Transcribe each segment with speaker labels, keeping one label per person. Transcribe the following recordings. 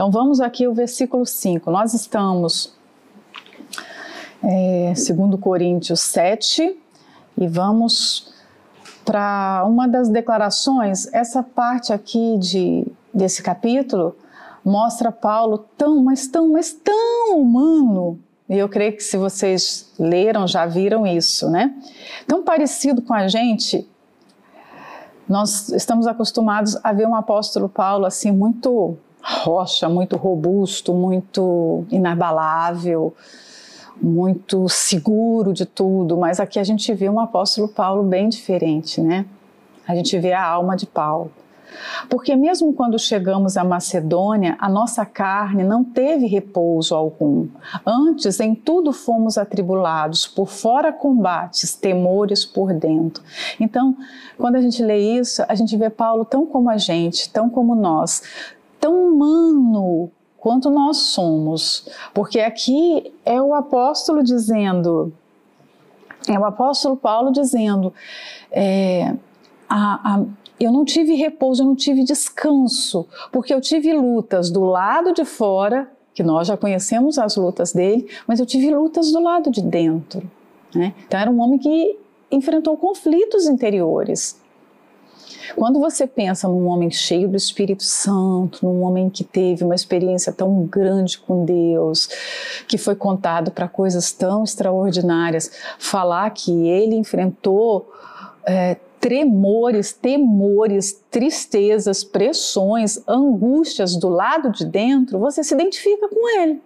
Speaker 1: Então vamos aqui ao versículo 5. Nós estamos é, segundo Coríntios 7 e vamos para uma das declarações. Essa parte aqui de, desse capítulo mostra Paulo tão, mas tão, mas tão humano. E eu creio que se vocês leram, já viram isso, né? Tão parecido com a gente. Nós estamos acostumados a ver um apóstolo Paulo assim muito rocha, muito robusto, muito inabalável, muito seguro de tudo, mas aqui a gente vê um apóstolo Paulo bem diferente, né? A gente vê a alma de Paulo. Porque mesmo quando chegamos à Macedônia, a nossa carne não teve repouso algum. Antes, em tudo fomos atribulados, por fora combates, temores por dentro. Então, quando a gente lê isso, a gente vê Paulo tão como a gente, tão como nós, tão humano quanto nós somos. Porque aqui é o apóstolo dizendo, é o apóstolo Paulo dizendo, é, a, a, eu não tive repouso, eu não tive descanso, porque eu tive lutas do lado de fora, que nós já conhecemos as lutas dele, mas eu tive lutas do lado de dentro. Né? Então era um homem que enfrentou conflitos interiores. Quando você pensa num homem cheio do Espírito Santo, num homem que teve uma experiência tão grande com Deus, que foi contado para coisas tão extraordinárias, falar que ele enfrentou é, tremores, temores, tristezas, pressões, angústias do lado de dentro, você se identifica com ele.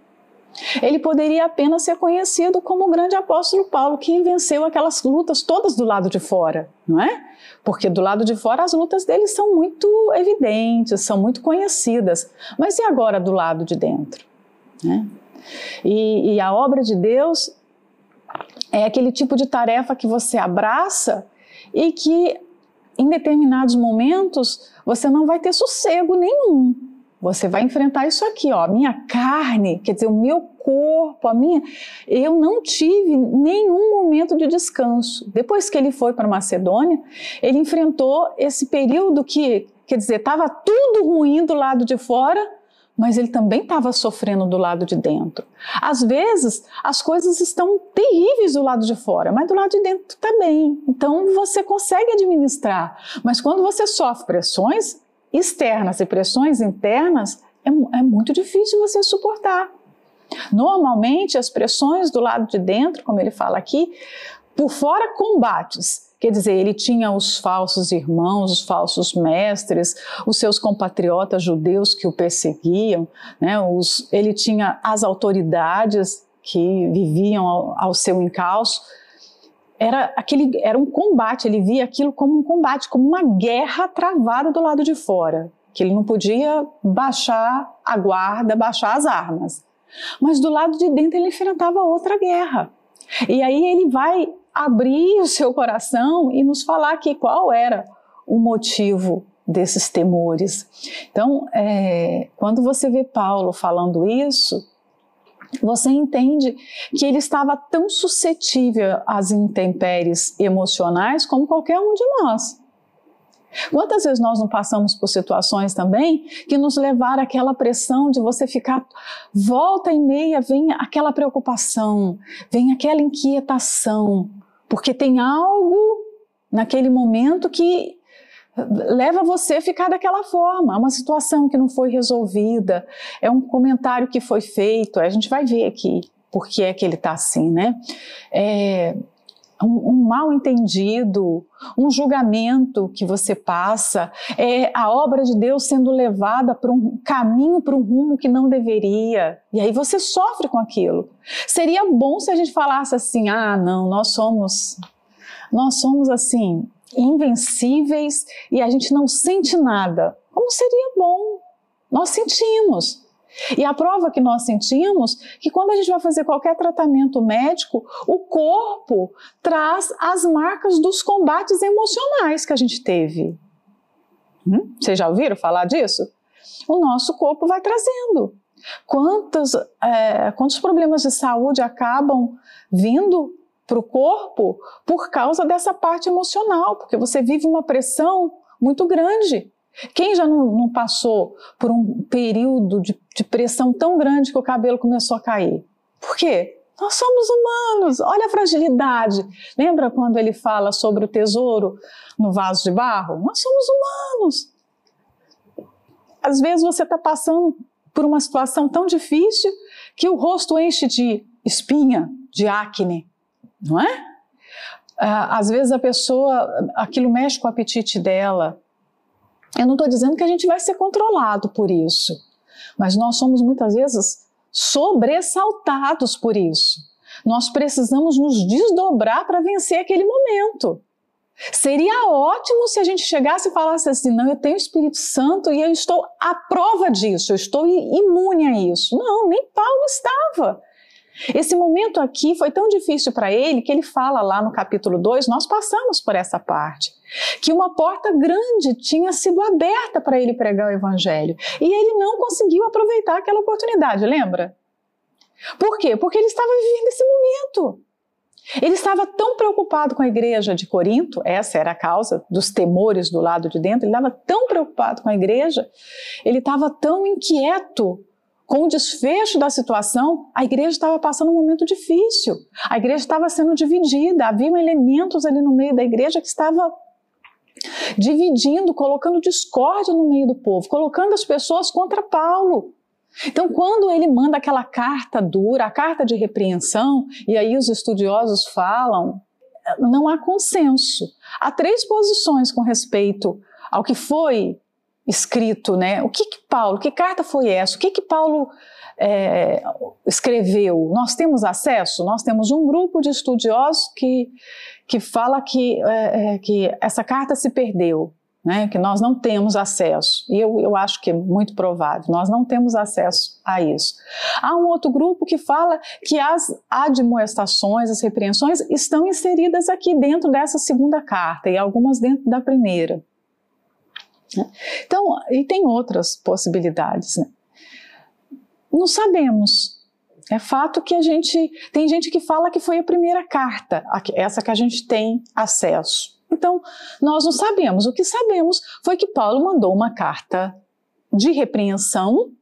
Speaker 1: Ele poderia apenas ser conhecido como o grande apóstolo Paulo, que venceu aquelas lutas todas do lado de fora, não é? Porque do lado de fora as lutas dele são muito evidentes, são muito conhecidas. Mas e agora do lado de dentro? Né? E, e a obra de Deus é aquele tipo de tarefa que você abraça e que em determinados momentos você não vai ter sossego nenhum. Você vai enfrentar isso aqui, ó, minha carne, quer dizer, o meu corpo, a minha, eu não tive nenhum momento de descanso. Depois que ele foi para Macedônia, ele enfrentou esse período que, quer dizer, estava tudo ruim do lado de fora, mas ele também estava sofrendo do lado de dentro. Às vezes, as coisas estão terríveis do lado de fora, mas do lado de dentro está bem. Então, você consegue administrar. Mas quando você sofre pressões, externas e pressões internas, é, é muito difícil você suportar. Normalmente, as pressões do lado de dentro, como ele fala aqui, por fora combates. Quer dizer, ele tinha os falsos irmãos, os falsos mestres, os seus compatriotas judeus que o perseguiam, né? os, ele tinha as autoridades que viviam ao, ao seu encalço era aquele era um combate, ele via aquilo como um combate, como uma guerra travada do lado de fora, que ele não podia baixar a guarda, baixar as armas. Mas do lado de dentro ele enfrentava outra guerra. E aí ele vai abrir o seu coração e nos falar aqui qual era o motivo desses temores. Então, é, quando você vê Paulo falando isso, você entende que ele estava tão suscetível às intempéries emocionais como qualquer um de nós. Quantas vezes nós não passamos por situações também que nos levaram àquela pressão de você ficar volta e meia, vem aquela preocupação, vem aquela inquietação, porque tem algo naquele momento que leva você a ficar daquela forma. É uma situação que não foi resolvida, é um comentário que foi feito, a gente vai ver aqui por que é que ele está assim, né? É um, um, mal entendido, um julgamento que você passa, é a obra de Deus sendo levada para um caminho, para um rumo que não deveria. E aí você sofre com aquilo. Seria bom se a gente falasse assim: ah, não, nós somos. Nós somos assim, invencíveis e a gente não sente nada. Como seria bom? Nós sentimos. E a prova que nós sentimos que quando a gente vai fazer qualquer tratamento médico, o corpo traz as marcas dos combates emocionais que a gente teve. Hum? Vocês já ouviram falar disso? O nosso corpo vai trazendo. Quantos, é, quantos problemas de saúde acabam vindo para o corpo por causa dessa parte emocional, porque você vive uma pressão muito grande. Quem já não, não passou por um período de, de pressão tão grande que o cabelo começou a cair? Por quê? Nós somos humanos, olha a fragilidade. Lembra quando ele fala sobre o tesouro no vaso de barro? Nós somos humanos. Às vezes você está passando por uma situação tão difícil que o rosto enche de espinha, de acne, não é? Ah, às vezes a pessoa, aquilo mexe com o apetite dela. Eu não estou dizendo que a gente vai ser controlado por isso, mas nós somos muitas vezes sobressaltados por isso. Nós precisamos nos desdobrar para vencer aquele momento. Seria ótimo se a gente chegasse e falasse assim: não, eu tenho o Espírito Santo e eu estou à prova disso, eu estou imune a isso. Não, nem Paulo estava. Esse momento aqui foi tão difícil para ele que ele fala lá no capítulo 2, nós passamos por essa parte, que uma porta grande tinha sido aberta para ele pregar o evangelho e ele não conseguiu aproveitar aquela oportunidade, lembra? Por quê? Porque ele estava vivendo esse momento. Ele estava tão preocupado com a igreja de Corinto, essa era a causa dos temores do lado de dentro, ele estava tão preocupado com a igreja, ele estava tão inquieto com o desfecho da situação, a igreja estava passando um momento difícil. A igreja estava sendo dividida, havia elementos ali no meio da igreja que estava dividindo, colocando discórdia no meio do povo, colocando as pessoas contra Paulo. Então, quando ele manda aquela carta dura, a carta de repreensão, e aí os estudiosos falam, não há consenso. Há três posições com respeito ao que foi escrito, né? O que, que Paulo, que carta foi essa? O que que Paulo é, escreveu? Nós temos acesso? Nós temos um grupo de estudiosos que, que fala que, é, é que essa carta se perdeu né, que nós não temos acesso. E eu, eu acho que é muito provável, nós não temos acesso a isso. Há um outro grupo que fala que as admoestações, as repreensões, estão inseridas aqui dentro dessa segunda carta e algumas dentro da primeira. Né. Então, e tem outras possibilidades. Né? Não sabemos. É fato que a gente. Tem gente que fala que foi a primeira carta, essa que a gente tem acesso. Então, nós não sabemos. O que sabemos foi que Paulo mandou uma carta de repreensão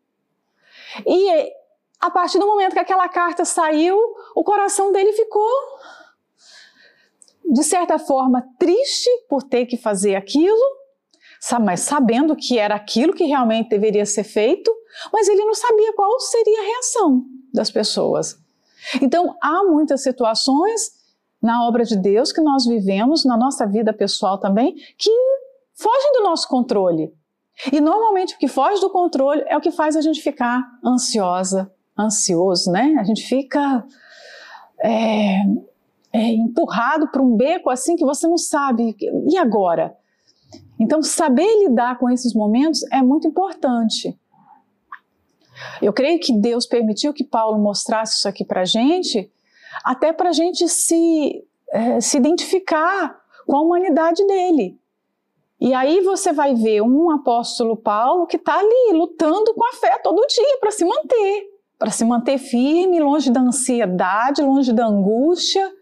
Speaker 1: e a partir do momento que aquela carta saiu, o coração dele ficou de certa forma triste por ter que fazer aquilo, mas sabendo que era aquilo que realmente deveria ser feito, mas ele não sabia qual seria a reação das pessoas. Então, há muitas situações na obra de Deus que nós vivemos, na nossa vida pessoal também, que fogem do nosso controle. E normalmente o que foge do controle é o que faz a gente ficar ansiosa, ansioso, né? A gente fica é, é, empurrado para um beco assim que você não sabe. E agora? Então, saber lidar com esses momentos é muito importante. Eu creio que Deus permitiu que Paulo mostrasse isso aqui para a gente até para a gente se, é, se identificar com a humanidade dele. E aí você vai ver um apóstolo Paulo que está ali lutando com a fé todo dia para se manter, para se manter firme, longe da ansiedade, longe da angústia.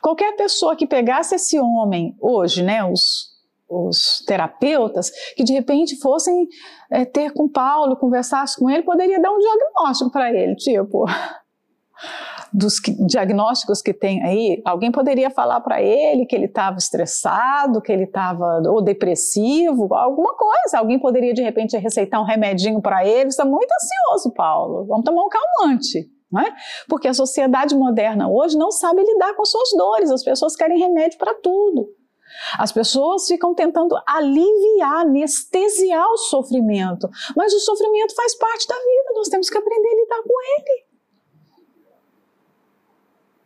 Speaker 1: Qualquer pessoa que pegasse esse homem hoje, né, os, os terapeutas, que de repente fossem é, ter com Paulo, conversasse com ele, poderia dar um diagnóstico para ele, tipo, dos que, diagnósticos que tem aí, alguém poderia falar para ele que ele estava estressado, que ele estava ou depressivo, alguma coisa. Alguém poderia de repente receitar um remedinho para ele. Está muito ansioso, Paulo. Vamos tomar um calmante. É? Porque a sociedade moderna hoje não sabe lidar com suas dores, as pessoas querem remédio para tudo. As pessoas ficam tentando aliviar, anestesiar o sofrimento, mas o sofrimento faz parte da vida, nós temos que aprender a lidar com ele.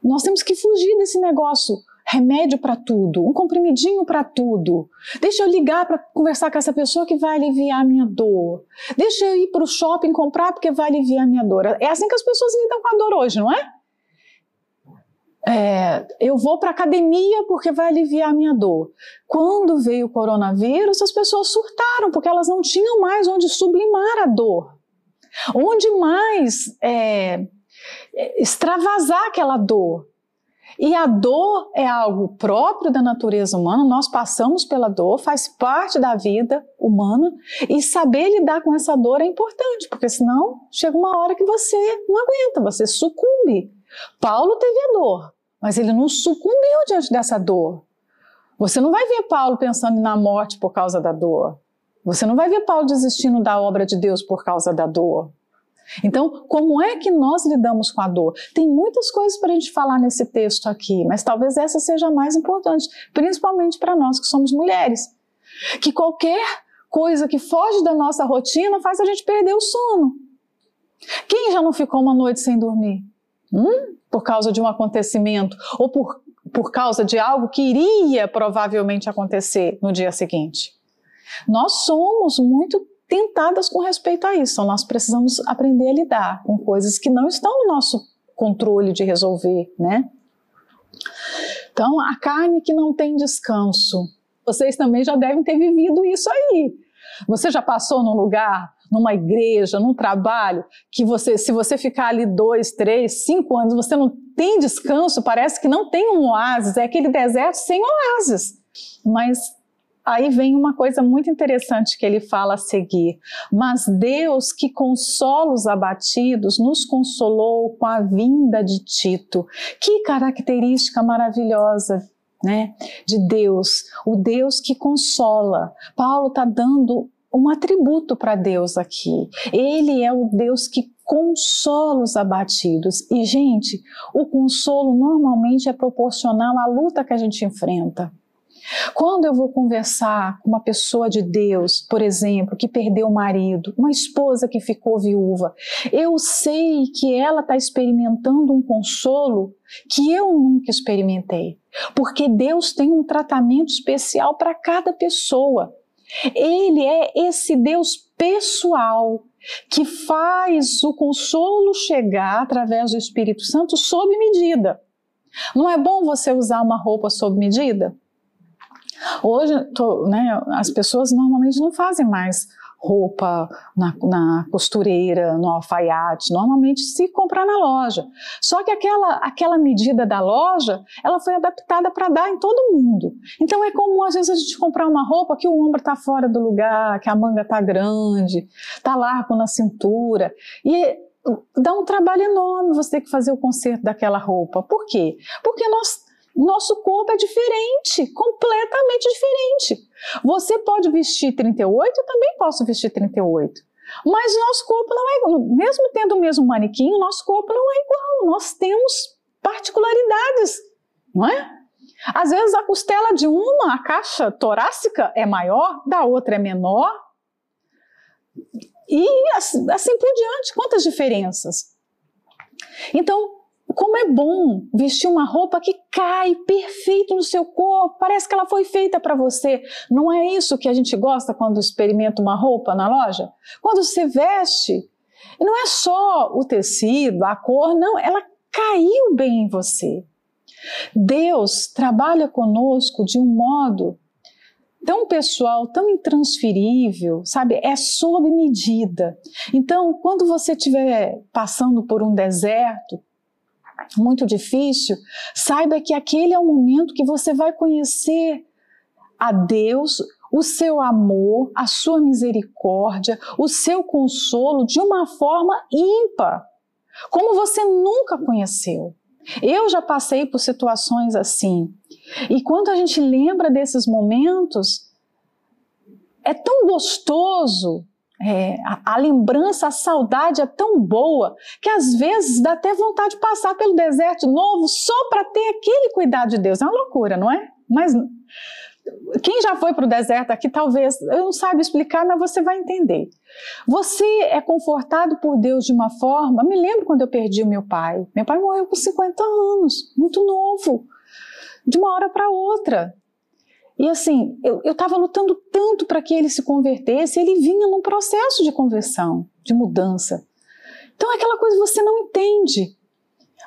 Speaker 1: Nós temos que fugir desse negócio. Remédio para tudo, um comprimidinho para tudo. Deixa eu ligar para conversar com essa pessoa que vai aliviar a minha dor. Deixa eu ir para o shopping comprar porque vai aliviar a minha dor. É assim que as pessoas lidam com a dor hoje, não é? É, eu vou para academia porque vai aliviar a minha dor. Quando veio o coronavírus, as pessoas surtaram porque elas não tinham mais onde sublimar a dor, onde mais é, extravasar aquela dor. E a dor é algo próprio da natureza humana, nós passamos pela dor, faz parte da vida humana, e saber lidar com essa dor é importante, porque senão chega uma hora que você não aguenta, você sucumbe. Paulo teve a dor, mas ele não sucumbiu diante dessa dor. Você não vai ver Paulo pensando na morte por causa da dor. Você não vai ver Paulo desistindo da obra de Deus por causa da dor. Então, como é que nós lidamos com a dor? Tem muitas coisas para a gente falar nesse texto aqui, mas talvez essa seja a mais importante, principalmente para nós que somos mulheres. Que qualquer coisa que foge da nossa rotina faz a gente perder o sono. Quem já não ficou uma noite sem dormir? Hum? Por causa de um acontecimento ou por, por causa de algo que iria provavelmente acontecer no dia seguinte. Nós somos muito tentadas com respeito a isso. Então, nós precisamos aprender a lidar com coisas que não estão no nosso controle de resolver, né? Então, a carne que não tem descanso. Vocês também já devem ter vivido isso aí. Você já passou num lugar, numa igreja, num trabalho, que você, se você ficar ali dois, três, cinco anos, você não tem descanso, parece que não tem um oásis, é aquele deserto sem oásis. Mas Aí vem uma coisa muito interessante que ele fala a seguir. Mas Deus, que consola os abatidos, nos consolou com a vinda de Tito. Que característica maravilhosa né, de Deus, o Deus que consola. Paulo está dando um atributo para Deus aqui. Ele é o Deus que consola os abatidos. E, gente, o consolo normalmente é proporcional à luta que a gente enfrenta. Quando eu vou conversar com uma pessoa de Deus, por exemplo, que perdeu o marido, uma esposa que ficou viúva, eu sei que ela está experimentando um consolo que eu nunca experimentei, porque Deus tem um tratamento especial para cada pessoa. Ele é esse Deus pessoal que faz o consolo chegar através do Espírito Santo sob medida. Não é bom você usar uma roupa sob medida? Hoje, tô, né, as pessoas normalmente não fazem mais roupa na, na, costureira, no alfaiate, normalmente se comprar na loja. Só que aquela, aquela medida da loja, ela foi adaptada para dar em todo mundo. Então é comum às vezes a gente comprar uma roupa que o ombro está fora do lugar, que a manga está grande, está largo na cintura. E dá um trabalho enorme você ter que fazer o conserto daquela roupa. Por quê? Porque nós nosso corpo é diferente, completamente diferente. Você pode vestir 38, eu também posso vestir 38. Mas nosso corpo não é igual. Mesmo tendo o mesmo manequim, nosso corpo não é igual. Nós temos particularidades, não é? Às vezes a costela de uma, a caixa torácica é maior, da outra é menor. E assim, assim por diante, quantas diferenças? Então, como é bom vestir uma roupa que cai perfeito no seu corpo, parece que ela foi feita para você. Não é isso que a gente gosta quando experimenta uma roupa na loja? Quando você veste, não é só o tecido, a cor, não, ela caiu bem em você. Deus trabalha conosco de um modo tão pessoal, tão intransferível, sabe? É sob medida. Então, quando você estiver passando por um deserto, muito difícil, saiba que aquele é o momento que você vai conhecer a Deus, o seu amor, a sua misericórdia, o seu consolo de uma forma ímpar, como você nunca conheceu. Eu já passei por situações assim. E quando a gente lembra desses momentos, é tão gostoso é, a, a, lembrança, a saudade é tão boa que às vezes dá até vontade de passar pelo deserto de novo só para ter aquele cuidado de Deus. É uma loucura, não é? Mas quem já foi para o deserto aqui, talvez, eu não saiba explicar, mas você vai entender. Você é confortado por Deus de uma forma. Me lembro quando eu perdi o meu pai. Meu pai morreu com 50 anos, muito novo, de uma hora para outra. E assim, eu estava lutando tanto para que ele se convertesse, ele vinha num processo de conversão, de mudança. Então é aquela coisa que você não entende.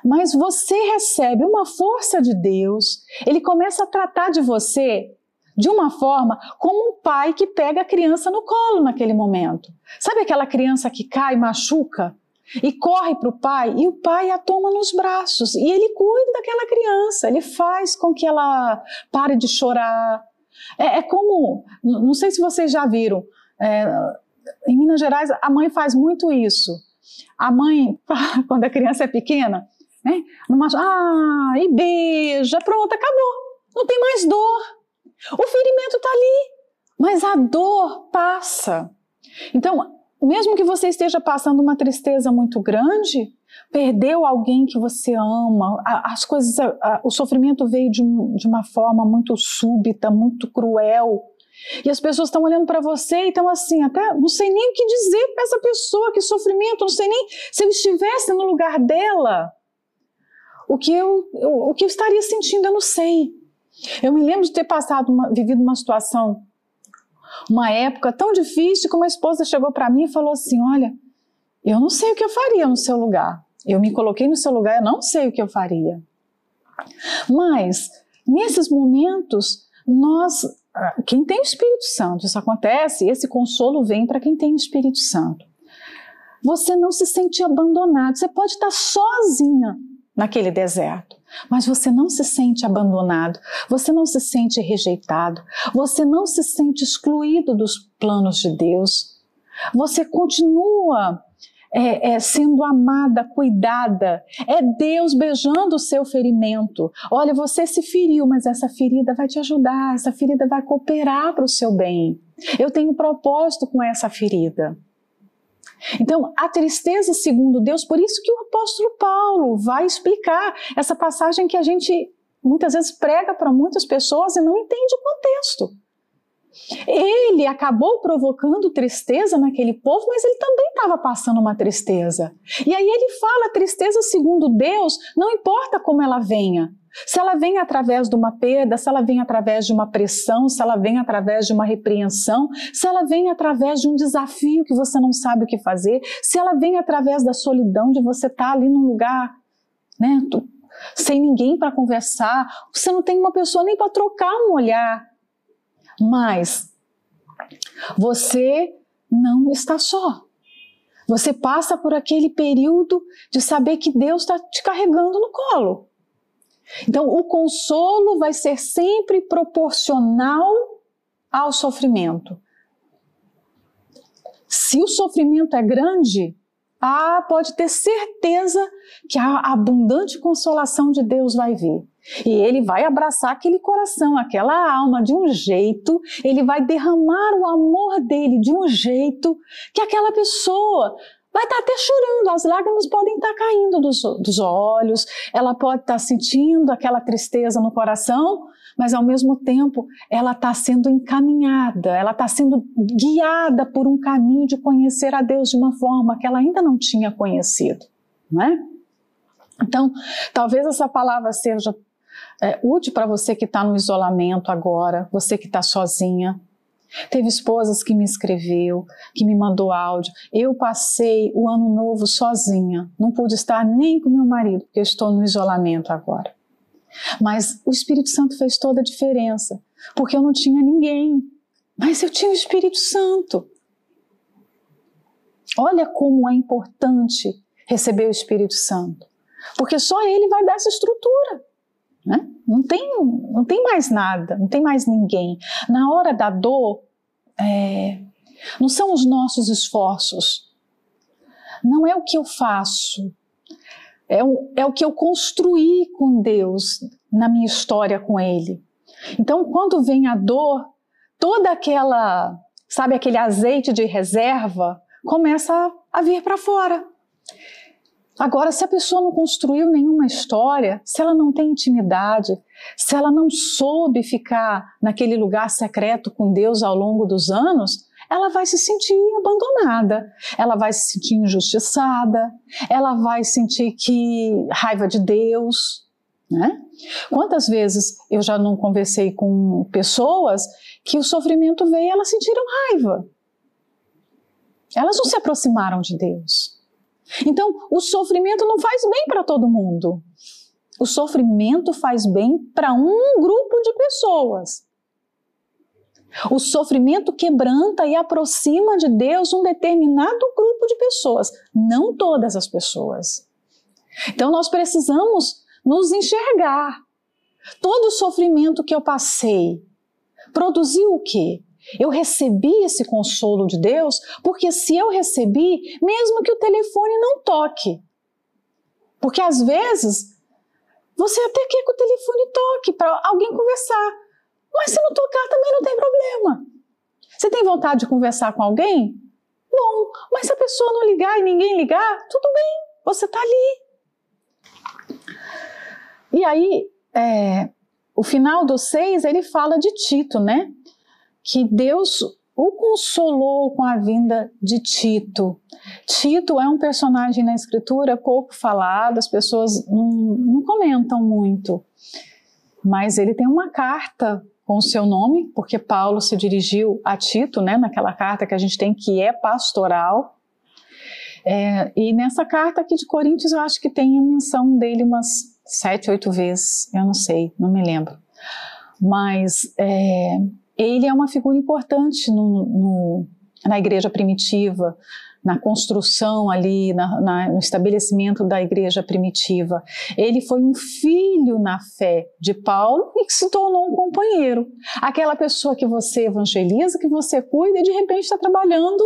Speaker 1: Mas você recebe uma força de Deus, ele começa a tratar de você de uma forma como um pai que pega a criança no colo naquele momento. Sabe aquela criança que cai, machuca? E corre para o pai e o pai a toma nos braços e ele cuida daquela criança, ele faz com que ela pare de chorar. É, é como, não sei se vocês já viram, é, em Minas Gerais a mãe faz muito isso. A mãe, quando a criança é pequena, né, numa, ah, e beija, pronto, acabou, não tem mais dor. O ferimento está ali, mas a dor passa. Então, mesmo que você esteja passando uma tristeza muito grande, perdeu alguém que você ama, as coisas, o sofrimento veio de, de uma forma muito súbita, muito cruel. E as pessoas estão olhando para você e estão assim, até não sei nem o que dizer para essa pessoa, que sofrimento, não sei nem se eu estivesse no lugar dela, o que eu, eu o que eu estaria sentindo, eu não sei. Eu me lembro de ter passado, uma, vivido uma situação uma época tão difícil que uma esposa chegou para mim e falou assim: Olha, eu não sei o que eu faria no seu lugar. Eu me coloquei no seu lugar, eu não sei o que eu faria. Mas, nesses momentos, nós, ah, quem tem o Espírito Santo, isso acontece, esse consolo vem para quem tem o Espírito Santo. Você não se sente abandonado, você pode estar sozinha naquele deserto. Mas você não se sente abandonado, você não se sente rejeitado, você não se sente excluído dos planos de Deus. Você continua é, é, sendo amada, cuidada. É Deus beijando o seu ferimento. Olha, você se feriu, mas essa ferida vai te ajudar, essa ferida vai cooperar para o seu bem. Eu tenho propósito com essa ferida. Então, a tristeza segundo Deus, por isso que o apóstolo Paulo vai explicar essa passagem que a gente muitas vezes prega para muitas pessoas e não entende o contexto. Ele acabou provocando tristeza naquele povo, mas ele também estava passando uma tristeza. E aí ele fala: tristeza segundo Deus, não importa como ela venha, se ela vem através de uma perda, se ela vem através de uma pressão, se ela vem através de uma repreensão, se ela vem através de um desafio que você não sabe o que fazer, se ela vem através da solidão de você estar tá ali num lugar, né, sem ninguém para conversar, você não tem uma pessoa nem para trocar um olhar. Mas você não está só. Você passa por aquele período de saber que Deus está te carregando no colo. Então, o consolo vai ser sempre proporcional ao sofrimento. Se o sofrimento é grande, ah, pode ter certeza que a abundante consolação de Deus vai vir. E ele vai abraçar aquele coração, aquela alma de um jeito, ele vai derramar o amor dele de um jeito que aquela pessoa vai estar tá até chorando, as lágrimas podem estar tá caindo dos, dos olhos, ela pode estar tá sentindo aquela tristeza no coração, mas ao mesmo tempo ela está sendo encaminhada, ela está sendo guiada por um caminho de conhecer a Deus de uma forma que ela ainda não tinha conhecido, não é? Então, talvez essa palavra seja é, útil para você que está no isolamento agora, você que está sozinha, Teve esposas que me escreveu, que me mandou áudio. Eu passei o ano novo sozinha, não pude estar nem com meu marido, porque eu estou no isolamento agora. Mas o Espírito Santo fez toda a diferença, porque eu não tinha ninguém, mas eu tinha o Espírito Santo. Olha como é importante receber o Espírito Santo, porque só ele vai dar essa estrutura. Né? Não, tem, não tem mais nada, não tem mais ninguém. Na hora da dor, é, não são os nossos esforços, não é o que eu faço, é o, é o que eu construí com Deus na minha história com Ele. Então, quando vem a dor, toda aquela, sabe, aquele azeite de reserva começa a vir para fora. Agora, se a pessoa não construiu nenhuma história, se ela não tem intimidade, se ela não soube ficar naquele lugar secreto com Deus ao longo dos anos, ela vai se sentir abandonada, ela vai se sentir injustiçada, ela vai sentir que raiva de Deus, né? Quantas vezes eu já não conversei com pessoas que o sofrimento veio e elas sentiram raiva. Elas não se aproximaram de Deus. Então, o sofrimento não faz bem para todo mundo. O sofrimento faz bem para um grupo de pessoas. O sofrimento quebranta e aproxima de Deus um determinado grupo de pessoas, não todas as pessoas. Então nós precisamos nos enxergar. Todo o sofrimento que eu passei produziu o quê? Eu recebi esse consolo de Deus, porque se eu recebi, mesmo que o telefone não toque. Porque às vezes você até quer que o telefone toque para alguém conversar. Mas se não tocar também não tem problema. Você tem vontade de conversar com alguém? Bom, mas se a pessoa não ligar e ninguém ligar, tudo bem, você está ali. E aí, é, o final do 6, ele fala de Tito, né? Que Deus o consolou com a vinda de Tito. Tito é um personagem na escritura pouco falado, as pessoas não, não comentam muito, mas ele tem uma carta com o seu nome, porque Paulo se dirigiu a Tito, né, naquela carta que a gente tem que é pastoral. É, e nessa carta aqui de Coríntios eu acho que tem a menção dele umas sete, oito vezes, eu não sei, não me lembro. Mas é, ele é uma figura importante no, no, na igreja primitiva, na construção ali, na, na, no estabelecimento da igreja primitiva. Ele foi um filho na fé de Paulo e que se tornou um companheiro. Aquela pessoa que você evangeliza, que você cuida e de repente está trabalhando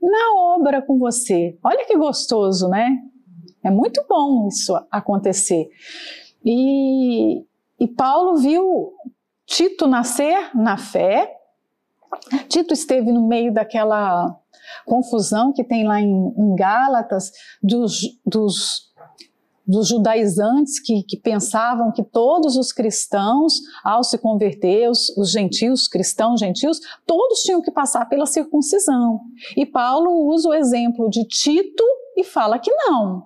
Speaker 1: na obra com você. Olha que gostoso, né? É muito bom isso acontecer. E, e Paulo viu Tito nascer na fé. Tito esteve no meio daquela confusão que tem lá em, em Gálatas dos, dos, dos judaizantes que, que, pensavam que todos os cristãos, ao se converter, os, os gentios, cristãos gentios, todos tinham que passar pela circuncisão. E Paulo usa o exemplo de Tito e fala que não.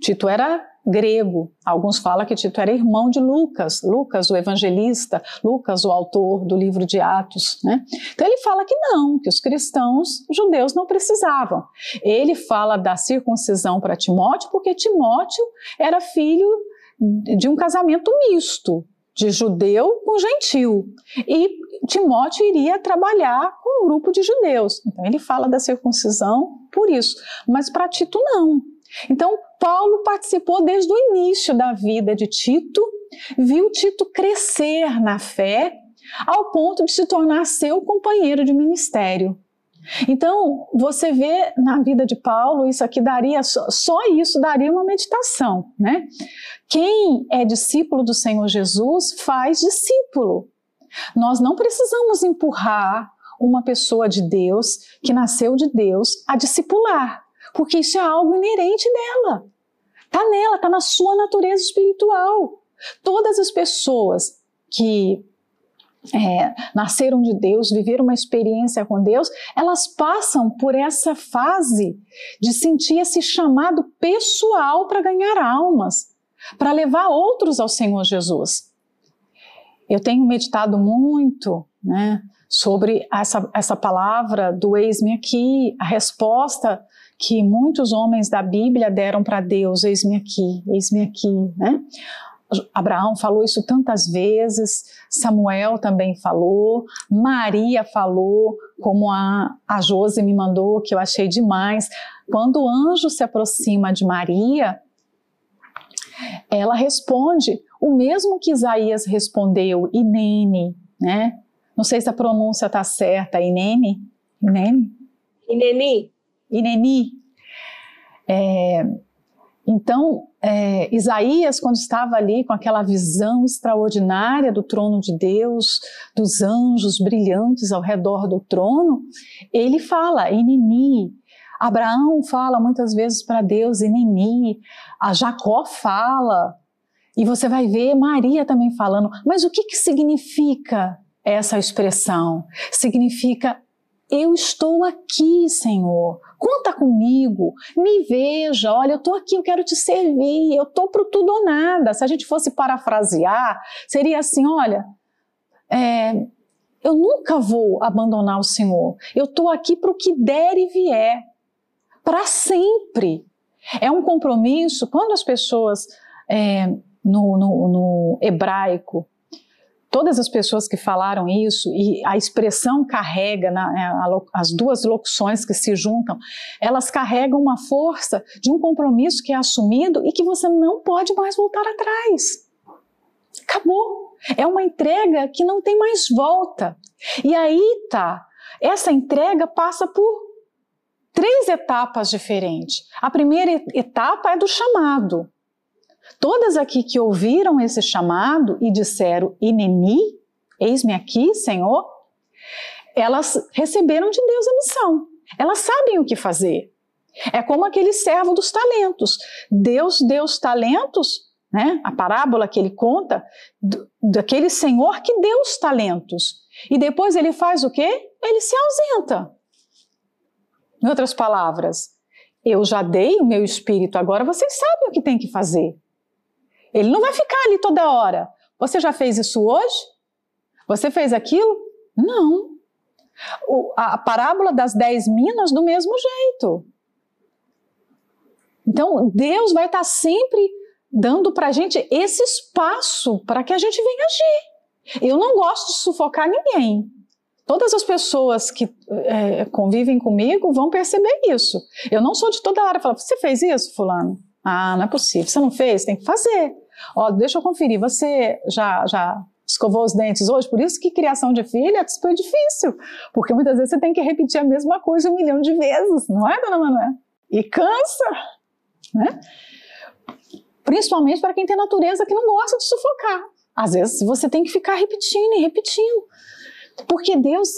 Speaker 1: Tito era grego. Alguns falam que Tito era irmão de Lucas, Lucas, o evangelista, Lucas, o autor do livro de Atos. Né? Então ele fala que não, que os cristãos judeus não precisavam. Ele fala da circuncisão para Timóteo, porque Timóteo era filho de um casamento misto, de judeu com gentil. E Timóteo iria trabalhar com um grupo de judeus. Então ele fala da circuncisão por isso. Mas para Tito não. Então, Paulo participou desde o início da vida de Tito, viu Tito crescer na fé, ao ponto de se tornar seu companheiro de ministério. Então, você vê na vida de Paulo, isso aqui daria, só isso daria uma meditação, né? Quem é discípulo do Senhor Jesus faz discípulo. Nós não precisamos empurrar uma pessoa de Deus, que nasceu de Deus, a discipular porque isso é algo inerente dela. Está nela, está na sua natureza espiritual. Todas as pessoas que é, nasceram de Deus, viveram uma experiência com Deus, elas passam por essa fase de sentir esse chamado pessoal para ganhar almas, para levar outros ao Senhor Jesus. Eu tenho meditado muito né, sobre essa, essa palavra do eis-me aqui, a resposta que muitos homens da Bíblia deram para Deus: eis-me aqui, eis-me aqui, né? Abraão falou isso tantas vezes, Samuel também falou, Maria falou, como a, a me mandou, que eu achei demais. Quando o anjo se aproxima de Maria, ela responde o mesmo que Isaías respondeu, Inene, né? Não sei se a pronúncia está certa, Inene? Inene?
Speaker 2: Ineni.
Speaker 1: Ineni. É, então, é, Isaías, quando estava ali com aquela visão extraordinária do trono de Deus, dos anjos brilhantes ao redor do trono, ele fala, Ineni. Abraão fala muitas vezes para Deus, Ineni. A Jacó fala. E você vai ver Maria também falando. Mas o que, que significa essa expressão? Significa eu estou aqui, Senhor. Conta comigo, me veja, olha, eu estou aqui, eu quero te servir, eu estou para tudo ou nada. Se a gente fosse parafrasear, seria assim: olha, é, eu nunca vou abandonar o Senhor, eu estou aqui para o que der e vier, para sempre. É um compromisso, quando as pessoas é, no, no, no hebraico todas as pessoas que falaram isso, e a expressão carrega, na, né, as duas locuções que se juntam, elas carregam uma força de um compromisso que é assumido e que você não pode mais voltar atrás. Acabou. É uma entrega que não tem mais volta. E aí tá, essa entrega passa por três etapas diferentes. A primeira etapa é do chamado. Todas aqui que ouviram esse chamado e disseram, Ineni, eis-me aqui, Senhor, elas receberam de Deus a missão. Elas sabem o que fazer. É como aquele servo dos talentos. Deus deu os talentos, né? A parábola que ele conta daquele senhor que deu os talentos. E depois ele faz o quê? Ele se ausenta. Em outras palavras, eu já dei o meu espírito, agora vocês sabem o que tem que fazer. Ele não vai ficar ali toda hora. Você já fez isso hoje? Você fez aquilo? Não. O, a parábola das dez minas, do mesmo jeito. Então, Deus vai estar sempre dando para a gente esse espaço para que a gente venha agir. Eu não gosto de sufocar ninguém. Todas as pessoas que é, convivem comigo vão perceber isso. Eu não sou de toda hora falar, você fez isso, fulano? Ah, não é possível. Você não fez? Tem que fazer. Ó, deixa eu conferir. Você já, já escovou os dentes hoje? Por isso que criação de filha é super difícil. Porque muitas vezes você tem que repetir a mesma coisa um milhão de vezes, não é, dona Manuela? E cansa, né? Principalmente para quem tem natureza que não gosta de sufocar. Às vezes você tem que ficar repetindo e repetindo. Porque Deus,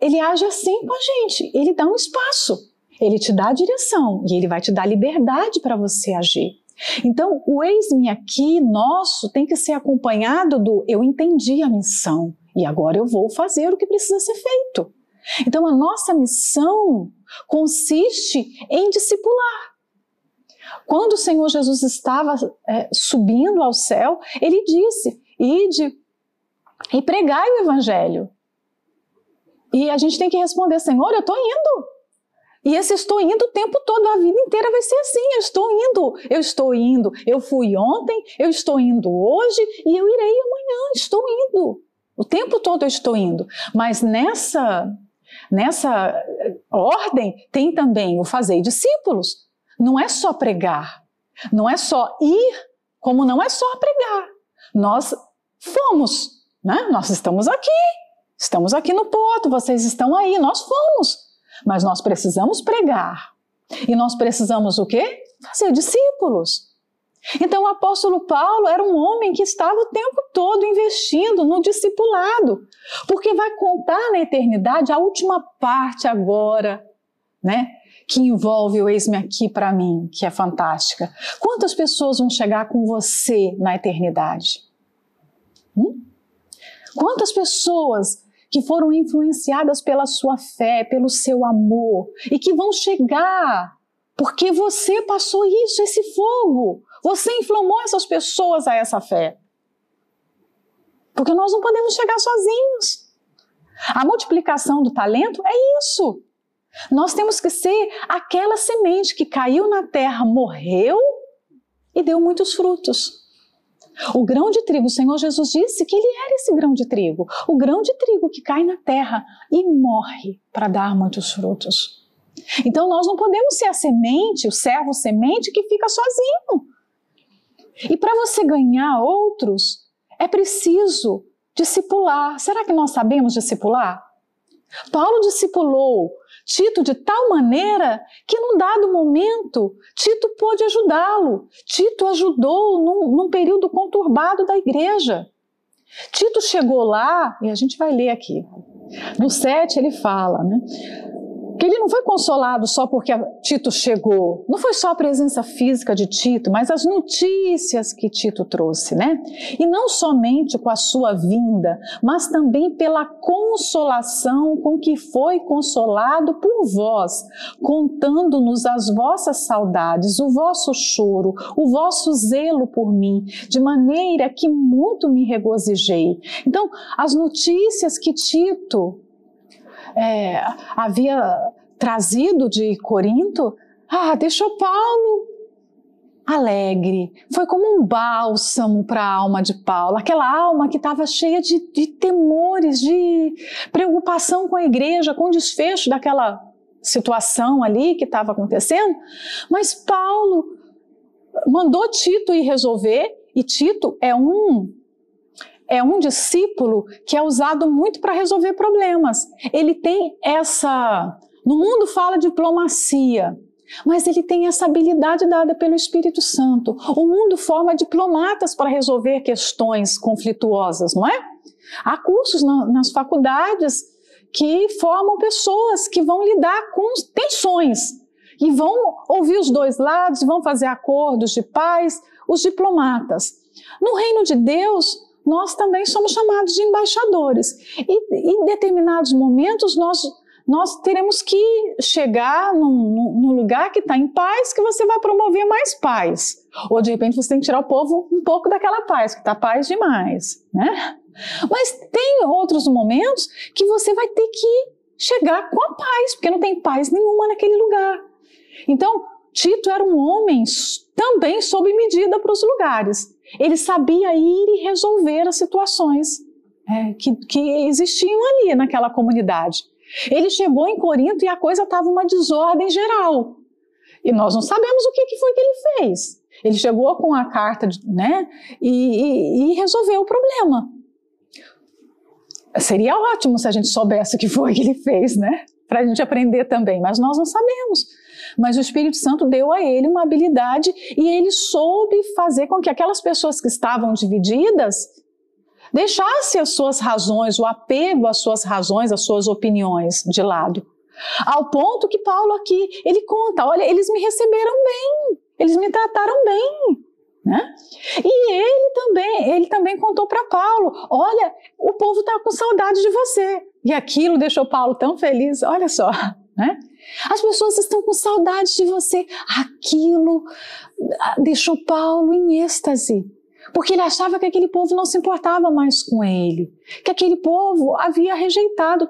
Speaker 1: ele age assim com a gente. Ele dá um espaço. Ele te dá a direção e ele vai te dar liberdade para você agir. Então, o eis-me aqui nosso tem que ser acompanhado do eu entendi a missão e agora eu vou fazer o que precisa ser feito. Então, a nossa missão consiste em discipular. Quando o Senhor Jesus estava é, subindo ao céu, ele disse: Ide e pregai o Evangelho. E a gente tem que responder: Senhor, eu estou indo. E esse estou indo o tempo todo, a vida inteira vai ser assim. Eu estou indo, eu estou indo. Eu fui ontem, eu estou indo hoje e eu irei amanhã. Estou indo. O tempo todo eu estou indo. Mas nessa, nessa eh, ordem tem também o fazer discípulos. Não é só pregar, não é só ir, como não é só pregar. Nós fomos, né? Nós estamos aqui, estamos aqui no porto, vocês estão aí, nós fomos. Mas nós precisamos pregar. E nós precisamos o quê? Fazer discípulos. Então o apóstolo Paulo era um homem que estava o tempo todo investindo no discipulado, porque vai contar na eternidade a última parte agora, né? Que envolve o eis-me aqui para mim, que é fantástica. Quantas pessoas vão chegar com você na eternidade? Hum? Quantas pessoas que foram influenciadas pela sua fé, pelo seu amor e que vão chegar porque você passou isso, esse fogo. Você inflamou essas pessoas a essa fé. Porque nós não podemos chegar sozinhos. A multiplicação do talento é isso. Nós temos que ser aquela semente que caiu na terra, morreu e deu muitos frutos. O grão de trigo, o Senhor Jesus disse que ele era esse grão de trigo. O grão de trigo que cai na terra e morre para dar muitos frutos. Então nós não podemos ser a semente, o servo semente que fica sozinho. E para você ganhar outros, é preciso discipular. Será que nós sabemos discipular? Paulo discipulou Tito de tal maneira que, num dado momento, Tito pôde ajudá-lo. Tito ajudou num, num período conturbado da igreja. Tito chegou lá, e a gente vai ler aqui. No 7 ele fala, né? Que ele não foi consolado só porque Tito chegou, não foi só a presença física de Tito, mas as notícias que Tito trouxe, né? E não somente com a sua vinda, mas também pela consolação com que foi consolado por vós, contando-nos as vossas saudades, o vosso choro, o vosso zelo por mim, de maneira que muito me regozijei. Então, as notícias que Tito é, havia trazido de Corinto, ah, deixou Paulo alegre, foi como um bálsamo para a alma de Paulo, aquela alma que estava cheia de, de temores, de preocupação com a igreja, com o desfecho daquela situação ali que estava acontecendo. Mas Paulo mandou Tito ir resolver, e Tito é um é um discípulo que é usado muito para resolver problemas. Ele tem essa. No mundo fala diplomacia, mas ele tem essa habilidade dada pelo Espírito Santo. O mundo forma diplomatas para resolver questões conflituosas, não é? Há cursos na, nas faculdades que formam pessoas que vão lidar com tensões e vão ouvir os dois lados, vão fazer acordos de paz, os diplomatas. No reino de Deus, nós também somos chamados de embaixadores. E em determinados momentos nós nós teremos que chegar num, num lugar que está em paz, que você vai promover mais paz. Ou de repente você tem que tirar o povo um pouco daquela paz, que está paz demais, né? Mas tem outros momentos que você vai ter que chegar com a paz, porque não tem paz nenhuma naquele lugar. Então, Tito era um homem também sob medida para os lugares. Ele sabia ir e resolver as situações é, que, que existiam ali naquela comunidade. Ele chegou em Corinto e a coisa estava uma desordem geral. E nós não sabemos o que, que foi que ele fez. Ele chegou com a carta, né, e, e, e resolveu o problema. Seria ótimo se a gente soubesse o que foi que ele fez, né? Para a gente aprender também, mas nós não sabemos. Mas o Espírito Santo deu a ele uma habilidade e ele soube fazer com que aquelas pessoas que estavam divididas deixasse as suas razões, o apego às suas razões, às suas opiniões de lado. Ao ponto que Paulo aqui, ele conta, olha, eles me receberam bem, eles me trataram bem, né? E ele também, ele também contou para Paulo, olha, o povo está com saudade de você. E aquilo deixou Paulo tão feliz, olha só, né? As pessoas estão com saudade de você. Aquilo ah, deixou Paulo em êxtase porque ele achava que aquele povo não se importava mais com ele, que aquele povo havia rejeitado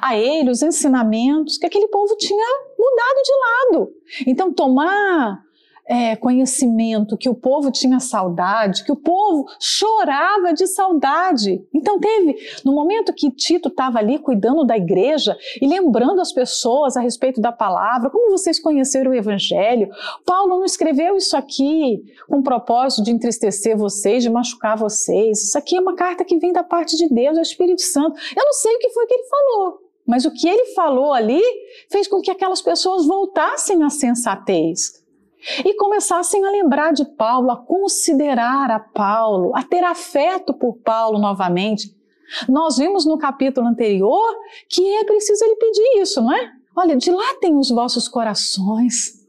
Speaker 1: a ele os ensinamentos, que aquele povo tinha mudado de lado. Então, tomar é, conhecimento que o povo tinha saudade, que o povo chorava de saudade. Então teve, no momento que Tito estava ali cuidando da igreja e lembrando as pessoas a respeito da palavra, como vocês conheceram o evangelho, Paulo não escreveu isso aqui com o propósito de entristecer vocês, de machucar vocês. Isso aqui é uma carta que vem da parte de Deus, do Espírito Santo. Eu não sei o que foi que ele falou, mas o que ele falou ali fez com que aquelas pessoas voltassem à sensatez e começassem a lembrar de Paulo, a considerar a Paulo, a ter afeto por Paulo novamente. Nós vimos no capítulo anterior que é preciso ele pedir isso, não é? Olha, dilatem os vossos corações,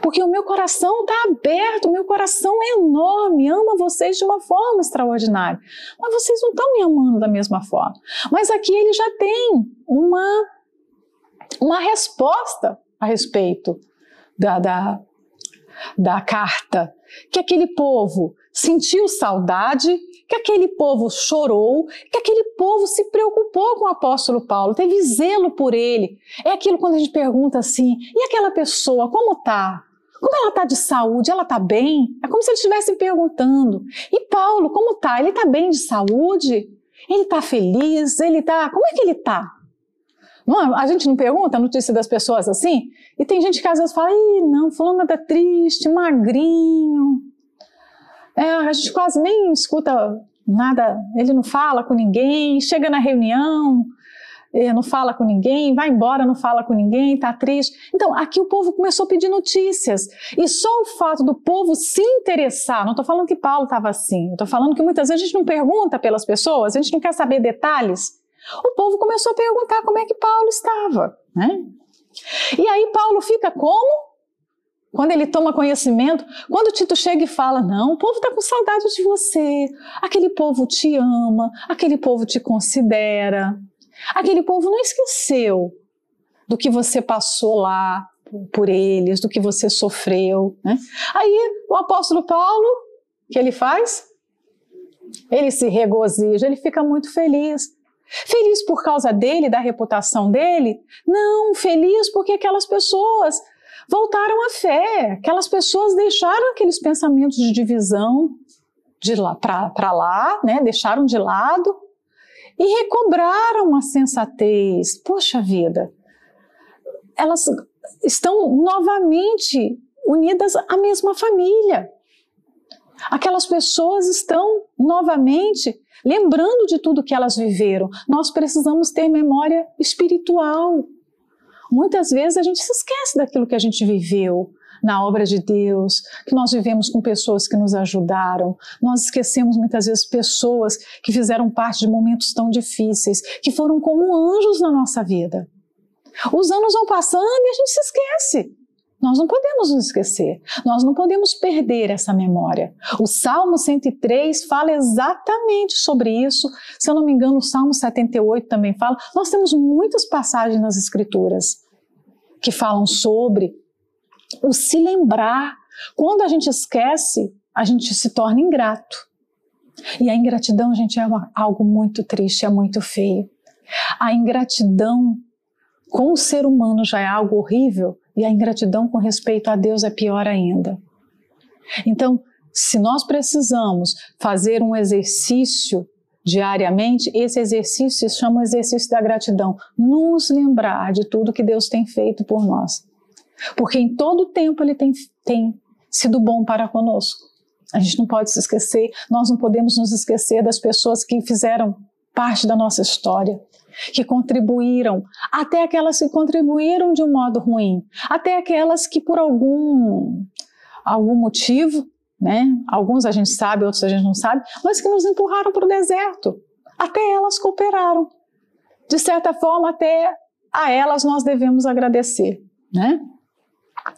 Speaker 1: porque o meu coração está aberto, o meu coração é enorme, ama vocês de uma forma extraordinária. Mas vocês não estão me amando da mesma forma. Mas aqui ele já tem uma, uma resposta a respeito da, da, da carta, que aquele povo sentiu saudade, que aquele povo chorou, que aquele povo se preocupou com o apóstolo Paulo, teve zelo por ele. É aquilo quando a gente pergunta assim: e aquela pessoa, como está? Como ela está de saúde? Ela está bem? É como se eles estivessem perguntando. E Paulo, como está? Ele está bem de saúde? Ele está feliz? Ele está. Como é que ele está? Não, a gente não pergunta a notícia das pessoas assim? E tem gente que às vezes fala, Ih, não, fulano tá triste, magrinho. É, a gente quase nem escuta nada, ele não fala com ninguém, chega na reunião, é, não fala com ninguém, vai embora, não fala com ninguém, tá triste. Então, aqui o povo começou a pedir notícias. E só o fato do povo se interessar, não estou falando que Paulo estava assim, estou falando que muitas vezes a gente não pergunta pelas pessoas, a gente não quer saber detalhes o povo começou a perguntar como é que Paulo estava. Né? E aí Paulo fica como? Quando ele toma conhecimento, quando Tito chega e fala: Não, o povo está com saudade de você, aquele povo te ama, aquele povo te considera, aquele povo não esqueceu do que você passou lá por eles, do que você sofreu. Né? Aí o apóstolo Paulo, o que ele faz? Ele se regozija, ele fica muito feliz. Feliz por causa dele, da reputação dele? Não, feliz porque aquelas pessoas voltaram à fé. Aquelas pessoas deixaram aqueles pensamentos de divisão de lá para lá, né? Deixaram de lado e recobraram a sensatez. Poxa vida, elas estão novamente unidas à mesma família. Aquelas pessoas estão novamente lembrando de tudo que elas viveram. Nós precisamos ter memória espiritual. Muitas vezes a gente se esquece daquilo que a gente viveu na obra de Deus, que nós vivemos com pessoas que nos ajudaram. Nós esquecemos muitas vezes pessoas que fizeram parte de momentos tão difíceis, que foram como anjos na nossa vida. Os anos vão passando e a gente se esquece. Nós não podemos nos esquecer, nós não podemos perder essa memória. O Salmo 103 fala exatamente sobre isso. Se eu não me engano, o Salmo 78 também fala. Nós temos muitas passagens nas Escrituras que falam sobre o se lembrar. Quando a gente esquece, a gente se torna ingrato. E a ingratidão, gente, é uma, algo muito triste, é muito feio. A ingratidão com o ser humano já é algo horrível e a ingratidão com respeito a Deus é pior ainda. Então, se nós precisamos fazer um exercício diariamente, esse exercício se chama o exercício da gratidão. Nos lembrar de tudo que Deus tem feito por nós. Porque em todo tempo Ele tem, tem sido bom para conosco. A gente não pode se esquecer, nós não podemos nos esquecer das pessoas que fizeram parte da nossa história que contribuíram, até aquelas que contribuíram de um modo ruim, até aquelas que por algum algum motivo, né? Alguns a gente sabe, outros a gente não sabe, mas que nos empurraram para o deserto. Até elas cooperaram. De certa forma, até a elas nós devemos agradecer, né?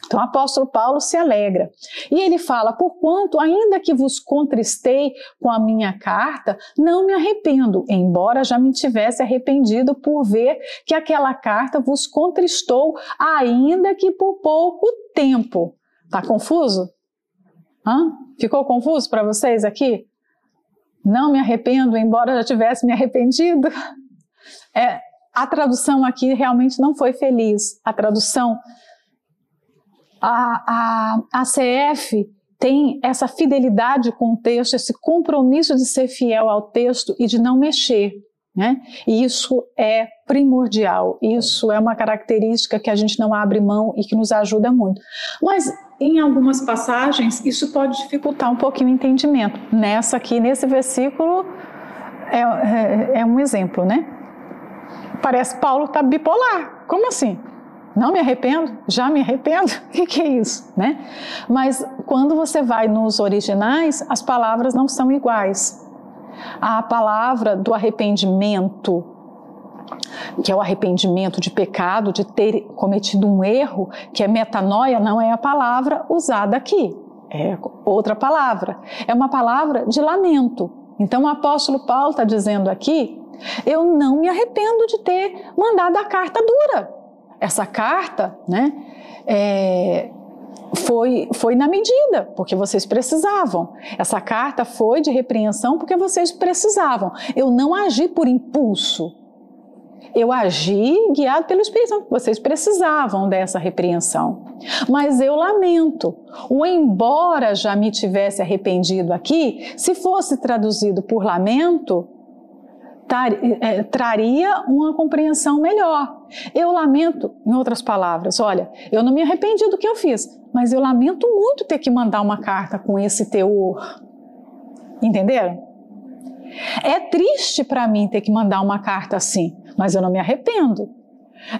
Speaker 1: Então o apóstolo Paulo se alegra. E ele fala: Porquanto, ainda que vos contristei com a minha carta, não me arrependo, embora já me tivesse arrependido por ver que aquela carta vos contristou, ainda que por pouco tempo. Tá confuso? Hã? Ficou confuso para vocês aqui? Não me arrependo, embora já tivesse me arrependido? É, a tradução aqui realmente não foi feliz. A tradução a, a, a CF tem essa fidelidade com o texto, esse compromisso de ser fiel ao texto e de não mexer. Né? E isso é primordial, isso é uma característica que a gente não abre mão e que nos ajuda muito. Mas em algumas passagens isso pode dificultar um pouquinho o entendimento. Nessa aqui, nesse versículo, é, é, é um exemplo, né? Parece Paulo está bipolar. Como assim? Não me arrependo? Já me arrependo? O que, que, é isso? Né? Mas quando você vai nos originais, as palavras não são iguais. A palavra do arrependimento, que é o arrependimento de pecado, de ter cometido um erro, que é metanoia, não é a palavra usada aqui. É outra palavra. É uma palavra de lamento. Então o apóstolo Paulo está dizendo aqui: eu não me arrependo de ter mandado a carta dura essa carta, né, é, foi, foi na medida, porque vocês precisavam. Essa carta foi de repreensão porque vocês precisavam. Eu não agi por impulso. Eu agi guiado pelo Espírito. Vocês precisavam dessa repreensão. Mas eu lamento. O embora já me tivesse arrependido aqui, se fosse traduzido por lamento, é, traria uma compreensão melhor. Eu lamento, em outras palavras, olha, eu não me arrependi do que eu fiz, mas eu lamento muito ter que mandar uma carta com esse teor. Entenderam? É triste para mim ter que mandar uma carta assim, mas eu não me arrependo.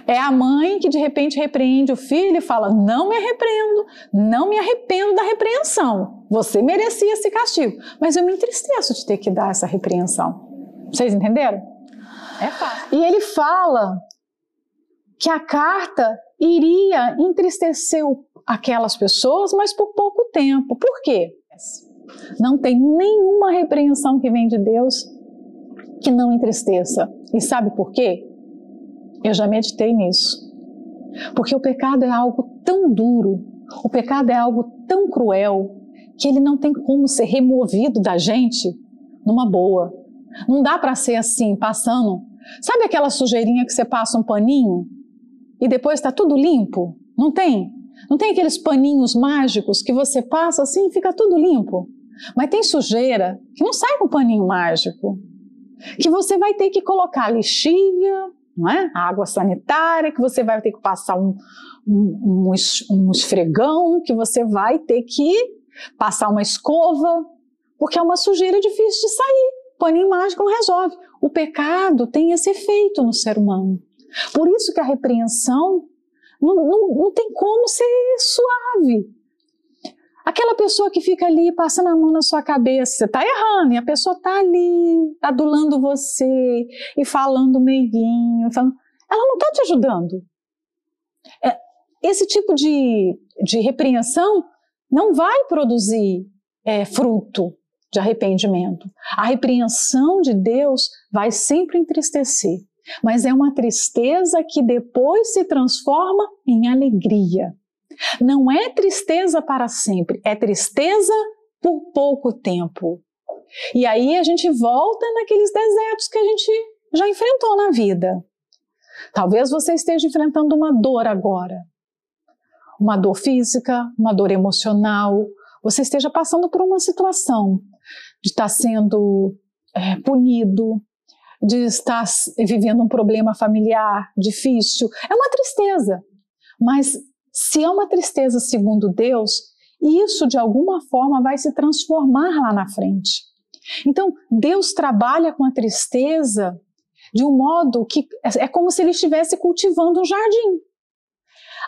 Speaker 1: É a mãe que de repente repreende o filho e fala: Não me arrependo, não me arrependo da repreensão. Você merecia esse castigo, mas eu me entristeço de ter que dar essa repreensão. Vocês entenderam?
Speaker 2: É fácil.
Speaker 1: E ele fala que a carta iria entristecer aquelas pessoas, mas por pouco tempo. Por quê? Não tem nenhuma repreensão que vem de Deus que não entristeça. E sabe por quê? Eu já meditei nisso. Porque o pecado é algo tão duro, o pecado é algo tão cruel, que ele não tem como ser removido da gente numa boa. Não dá para ser assim, passando. Sabe aquela sujeirinha que você passa um paninho e depois está tudo limpo? Não tem? Não tem aqueles paninhos mágicos que você passa assim e fica tudo limpo? Mas tem sujeira que não sai com paninho mágico. Que você vai ter que colocar lixívia, não é? água sanitária, que você vai ter que passar um, um, um esfregão, que você vai ter que passar uma escova, porque é uma sujeira difícil de sair. Paninho mágico não resolve. O pecado tem esse efeito no ser humano. Por isso que a repreensão não, não, não tem como ser suave. Aquela pessoa que fica ali passando a mão na sua cabeça, você está errando, e a pessoa está ali adulando você e falando meiguinho, falando, ela não está te ajudando. É, esse tipo de, de repreensão não vai produzir é, fruto de arrependimento. A repreensão de Deus vai sempre entristecer, mas é uma tristeza que depois se transforma em alegria. Não é tristeza para sempre, é tristeza por pouco tempo. E aí a gente volta naqueles desertos que a gente já enfrentou na vida. Talvez você esteja enfrentando uma dor agora. Uma dor física, uma dor emocional. Você esteja passando por uma situação de estar sendo é, punido, de estar vivendo um problema familiar difícil. É uma tristeza. Mas se é uma tristeza segundo Deus, isso de alguma forma vai se transformar lá na frente. Então, Deus trabalha com a tristeza de um modo que é como se ele estivesse cultivando um jardim.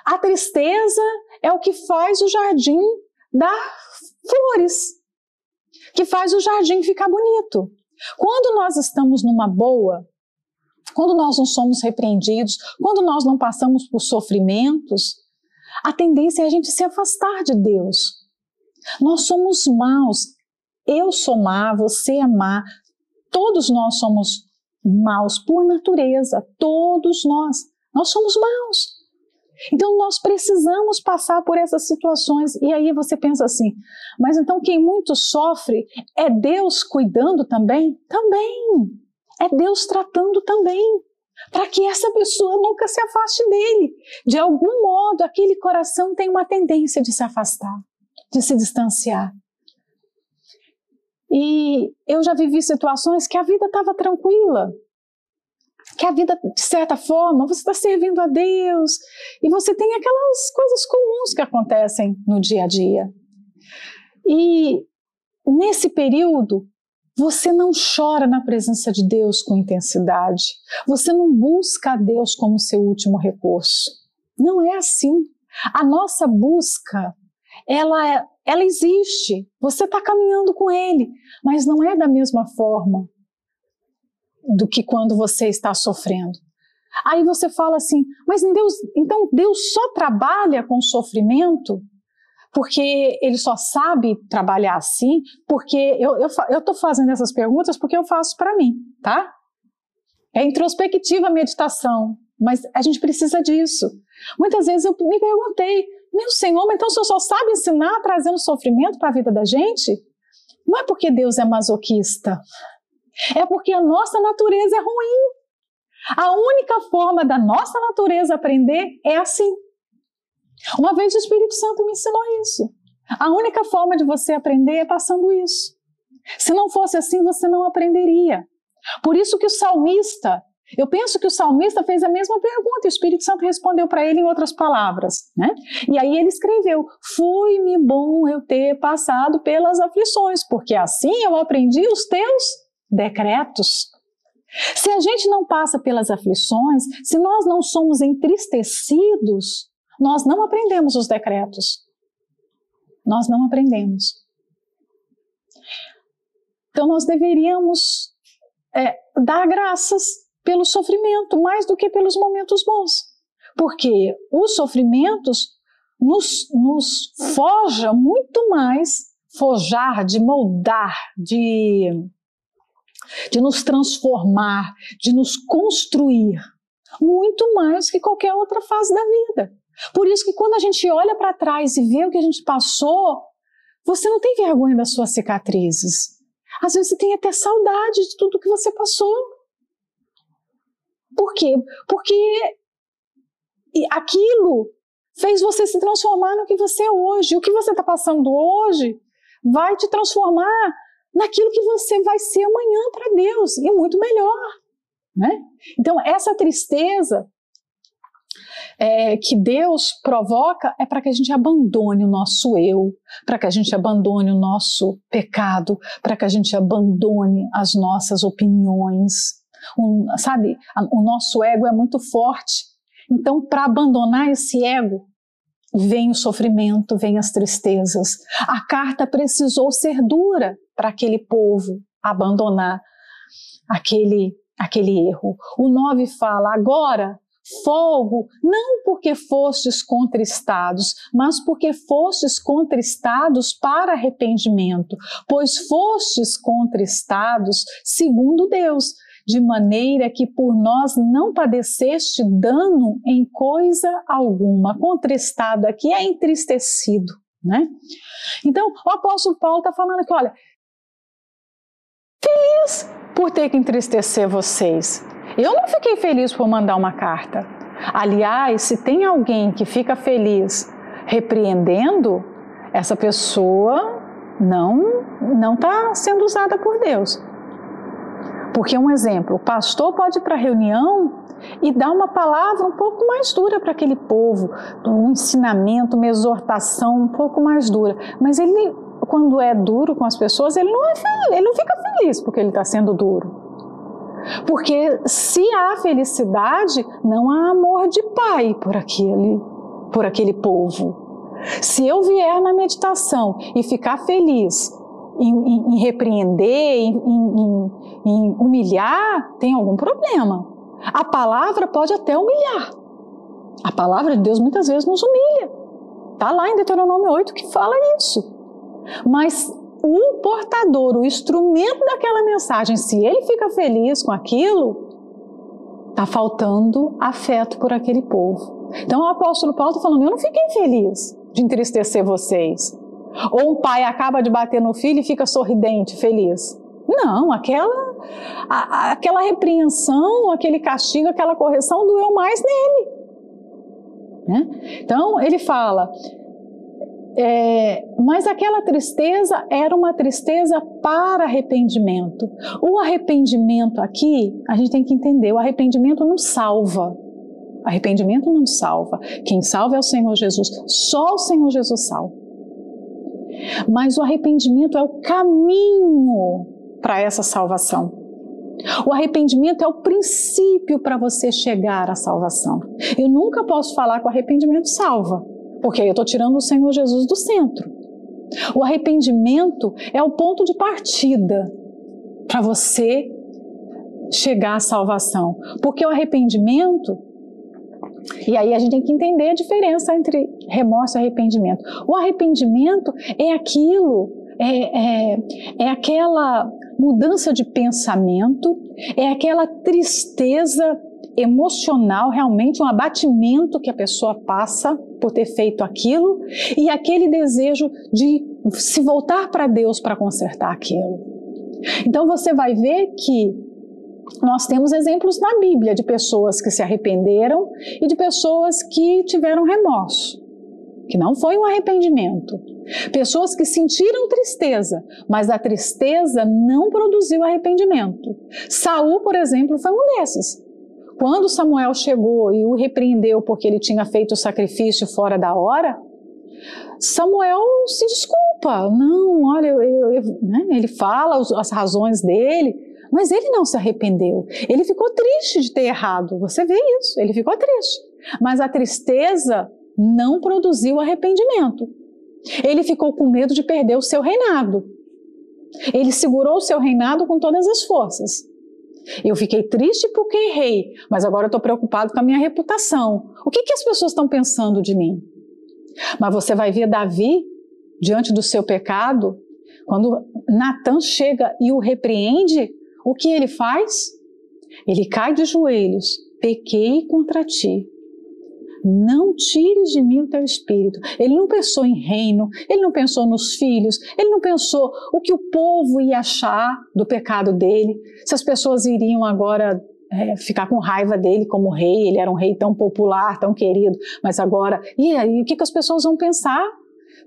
Speaker 1: A tristeza é o que faz o jardim dar flores, que faz o jardim ficar bonito. Quando nós estamos numa boa, quando nós não somos repreendidos, quando nós não passamos por sofrimentos, a tendência é a gente se afastar de Deus. Nós somos maus. Eu sou má, você é má. Todos nós somos maus por natureza. Todos nós. Nós somos maus. Então nós precisamos passar por essas situações. E aí você pensa assim: mas então quem muito sofre é Deus cuidando também? Também. É Deus tratando também para que essa pessoa nunca se afaste dele. De algum modo, aquele coração tem uma tendência de se afastar, de se distanciar. E eu já vivi situações que a vida estava tranquila, que a vida, de certa forma, você está servindo a Deus e você tem aquelas coisas comuns que acontecem no dia a dia. E nesse período, você não chora na presença de Deus com intensidade. Você não busca a Deus como seu último recurso. Não é assim. A nossa busca, ela, é, ela existe. Você está caminhando com Ele, mas não é da mesma forma do que quando você está sofrendo. Aí você fala assim, mas Deus, então Deus só trabalha com sofrimento? porque ele só sabe trabalhar assim, porque eu estou fazendo essas perguntas porque eu faço para mim, tá? É introspectiva a meditação, mas a gente precisa disso. Muitas vezes eu me perguntei, meu Senhor, mas então o Senhor só sabe ensinar trazendo sofrimento para a vida da gente? Não é porque Deus é masoquista, é porque a nossa natureza é ruim. A única forma da nossa natureza aprender é assim. Uma vez o Espírito Santo me ensinou isso. A única forma de você aprender é passando isso. Se não fosse assim, você não aprenderia. Por isso que o salmista, eu penso que o salmista fez a mesma pergunta e o Espírito Santo respondeu para ele em outras palavras, né? E aí ele escreveu: "Foi-me bom eu ter passado pelas aflições, porque assim eu aprendi os teus decretos." Se a gente não passa pelas aflições, se nós não somos entristecidos, nós não aprendemos os decretos. Nós não aprendemos. Então, nós deveríamos é, dar graças pelo sofrimento mais do que pelos momentos bons. Porque os sofrimentos nos, nos forja muito mais, forjar, de moldar, de, de nos transformar, de nos construir, muito mais que qualquer outra fase da vida. Por isso que quando a gente olha para trás e vê o que a gente passou, você não tem vergonha das suas cicatrizes. Às vezes você tem até saudade de tudo que você passou. Por quê? Porque aquilo fez você se transformar no que você é hoje. O que você está passando hoje vai te transformar naquilo que você vai ser amanhã para Deus e muito melhor. Né? Então, essa tristeza é, que Deus provoca é para que a gente abandone o nosso eu, para que a gente abandone o nosso pecado, para que a gente abandone as nossas opiniões. Um, sabe, o nosso ego é muito forte. Então, para abandonar esse ego, vem o sofrimento, vem as tristezas. A carta precisou ser dura para aquele povo abandonar aquele, aquele erro. O 9 fala: agora Folgo, não porque fostes contristados, mas porque fostes contristados para arrependimento, pois fostes contristados segundo Deus, de maneira que por nós não padeceste dano em coisa alguma. Contristado aqui é entristecido, né? Então, o apóstolo Paulo está falando que, olha, feliz por ter que entristecer vocês. Eu não fiquei feliz por mandar uma carta. Aliás, se tem alguém que fica feliz repreendendo, essa pessoa não não está sendo usada por Deus. Porque um exemplo, o pastor pode ir para a reunião e dar uma palavra um pouco mais dura para aquele povo, um ensinamento, uma exortação um pouco mais dura, mas ele quando é duro com as pessoas, ele não é feliz, ele não fica feliz porque ele está sendo duro. Porque se há felicidade, não há amor de pai por aquele, por aquele povo. Se eu vier na meditação e ficar feliz em, em, em repreender, em, em humilhar, tem algum problema. A palavra pode até humilhar. A palavra de Deus muitas vezes nos humilha. Está lá em Deuteronômio 8 que fala isso. Mas o portador, o instrumento daquela mensagem, se ele fica feliz com aquilo, está faltando afeto por aquele povo. Então o apóstolo Paulo está falando: eu não fiquei feliz de entristecer vocês. Ou um pai acaba de bater no filho e fica sorridente, feliz. Não, aquela, a, aquela repreensão, aquele castigo, aquela correção doeu mais nele. Né? Então ele fala: é, mas aquela tristeza era uma tristeza para arrependimento. O arrependimento aqui, a gente tem que entender, o arrependimento não salva. Arrependimento não salva. Quem salva é o Senhor Jesus. Só o Senhor Jesus salva. Mas o arrependimento é o caminho para essa salvação. O arrependimento é o princípio para você chegar à salvação. Eu nunca posso falar que o arrependimento salva porque aí eu estou tirando o Senhor Jesus do centro. O arrependimento é o ponto de partida para você chegar à salvação. Porque o arrependimento, e aí a gente tem que entender a diferença entre remorso e arrependimento. O arrependimento é aquilo, é, é, é aquela mudança de pensamento, é aquela tristeza emocional, realmente um abatimento que a pessoa passa por ter feito aquilo e aquele desejo de se voltar para Deus para consertar aquilo. Então você vai ver que nós temos exemplos na Bíblia de pessoas que se arrependeram e de pessoas que tiveram remorso, que não foi um arrependimento. Pessoas que sentiram tristeza, mas a tristeza não produziu arrependimento. Saul, por exemplo, foi um desses. Quando Samuel chegou e o repreendeu porque ele tinha feito o sacrifício fora da hora, Samuel se desculpa. Não, olha, eu, eu, né? ele fala as razões dele, mas ele não se arrependeu. Ele ficou triste de ter errado. Você vê isso, ele ficou triste. Mas a tristeza não produziu arrependimento. Ele ficou com medo de perder o seu reinado. Ele segurou o seu reinado com todas as forças. Eu fiquei triste porque errei, mas agora estou preocupado com a minha reputação. O que, que as pessoas estão pensando de mim? Mas você vai ver Davi diante do seu pecado, quando Natan chega e o repreende, o que ele faz? Ele cai de joelhos. Pequei contra ti não tires de mim o teu espírito. Ele não pensou em reino, ele não pensou nos filhos, ele não pensou o que o povo ia achar do pecado dele, se as pessoas iriam agora é, ficar com raiva dele como rei, ele era um rei tão popular, tão querido, mas agora, e aí, o que, que as pessoas vão pensar?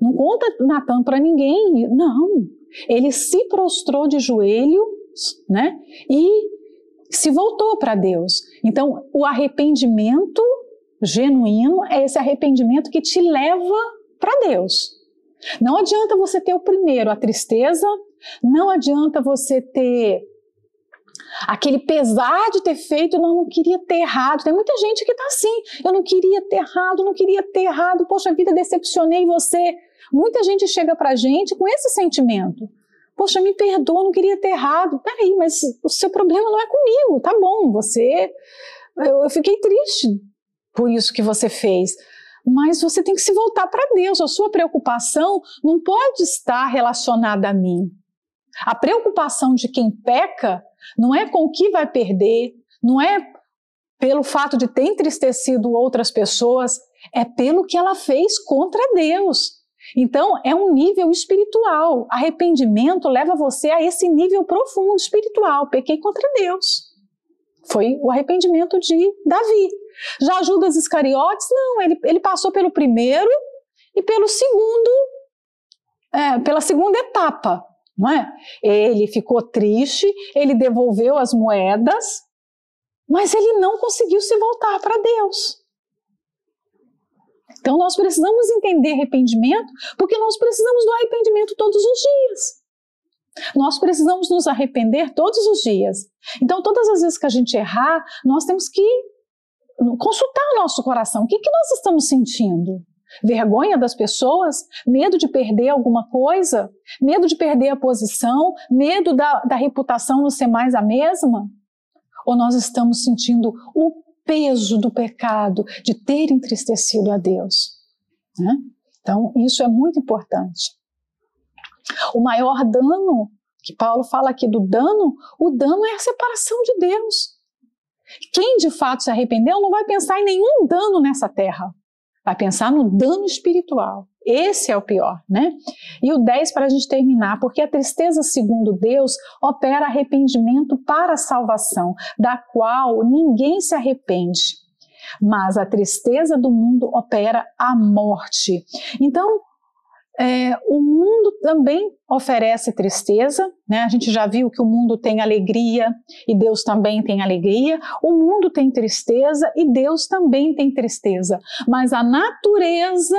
Speaker 1: Não conta Natan para ninguém, não. Ele se prostrou de joelhos, né? E se voltou para Deus. Então, o arrependimento genuíno é esse arrependimento que te leva para Deus. Não adianta você ter o primeiro, a tristeza, não adianta você ter aquele pesar de ter feito, eu não queria ter errado. Tem muita gente que está assim, eu não queria ter errado, não queria ter errado, poxa vida, decepcionei você. Muita gente chega para a gente com esse sentimento. Poxa, me perdoa, não queria ter errado. Peraí, mas o seu problema não é comigo, tá bom, você. Eu, eu fiquei triste por isso que você fez. Mas você tem que se voltar para Deus. A sua preocupação não pode estar relacionada a mim. A preocupação de quem peca não é com o que vai perder, não é pelo fato de ter entristecido outras pessoas, é pelo que ela fez contra Deus. Então, é um nível espiritual. Arrependimento leva você a esse nível profundo espiritual. Pequei contra Deus. Foi o arrependimento de Davi. Já Judas Iscariotes, não, ele, ele passou pelo primeiro e pelo segundo, é, pela segunda etapa, não é? Ele ficou triste, ele devolveu as moedas, mas ele não conseguiu se voltar para Deus. Então nós precisamos entender arrependimento, porque nós precisamos do arrependimento todos os dias. Nós precisamos nos arrepender todos os dias. Então, todas as vezes que a gente errar, nós temos que consultar o nosso coração. O que, que nós estamos sentindo? Vergonha das pessoas? Medo de perder alguma coisa? Medo de perder a posição? Medo da, da reputação não ser mais a mesma? Ou nós estamos sentindo o peso do pecado, de ter entristecido a Deus? Né? Então, isso é muito importante. O maior dano, que Paulo fala aqui do dano, o dano é a separação de Deus. Quem de fato se arrependeu não vai pensar em nenhum dano nessa terra, vai pensar no dano espiritual. Esse é o pior, né? E o 10 para a gente terminar, porque a tristeza, segundo Deus, opera arrependimento para a salvação, da qual ninguém se arrepende. Mas a tristeza do mundo opera a morte. Então, é, o mundo também oferece tristeza, né? A gente já viu que o mundo tem alegria e Deus também tem alegria. O mundo tem tristeza e Deus também tem tristeza. Mas a natureza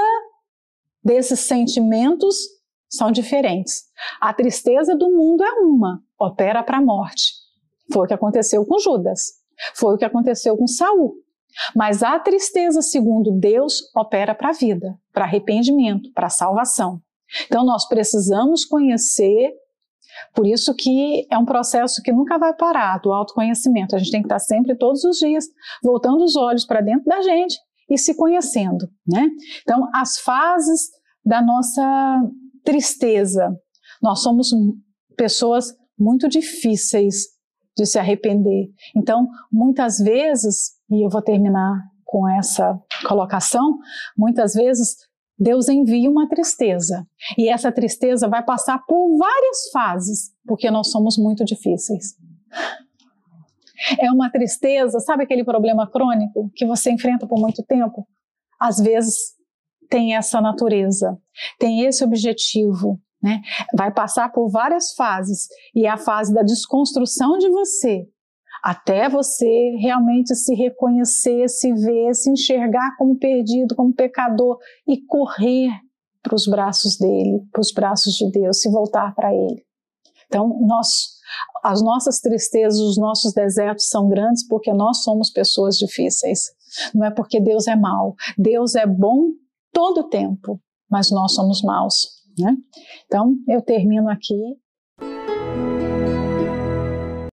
Speaker 1: desses sentimentos são diferentes. A tristeza do mundo é uma, opera para a morte. Foi o que aconteceu com Judas. Foi o que aconteceu com Saul. Mas a tristeza, segundo Deus, opera para a vida, para arrependimento, para salvação. Então nós precisamos conhecer, por isso que é um processo que nunca vai parar do autoconhecimento. A gente tem que estar sempre, todos os dias, voltando os olhos para dentro da gente e se conhecendo, né? Então as fases da nossa tristeza, nós somos pessoas muito difíceis de se arrepender. Então, muitas vezes e eu vou terminar com essa colocação, muitas vezes Deus envia uma tristeza. E essa tristeza vai passar por várias fases, porque nós somos muito difíceis. É uma tristeza, sabe aquele problema crônico que você enfrenta por muito tempo? Às vezes tem essa natureza, tem esse objetivo, né? Vai passar por várias fases e é a fase da desconstrução de você, até você realmente se reconhecer, se ver, se enxergar como perdido, como pecador e correr para os braços dele, para os braços de Deus, se voltar para ele. Então, nós, as nossas tristezas, os nossos desertos são grandes porque nós somos pessoas difíceis. Não é porque Deus é mau. Deus é bom todo o tempo, mas nós somos maus. Né? Então, eu termino aqui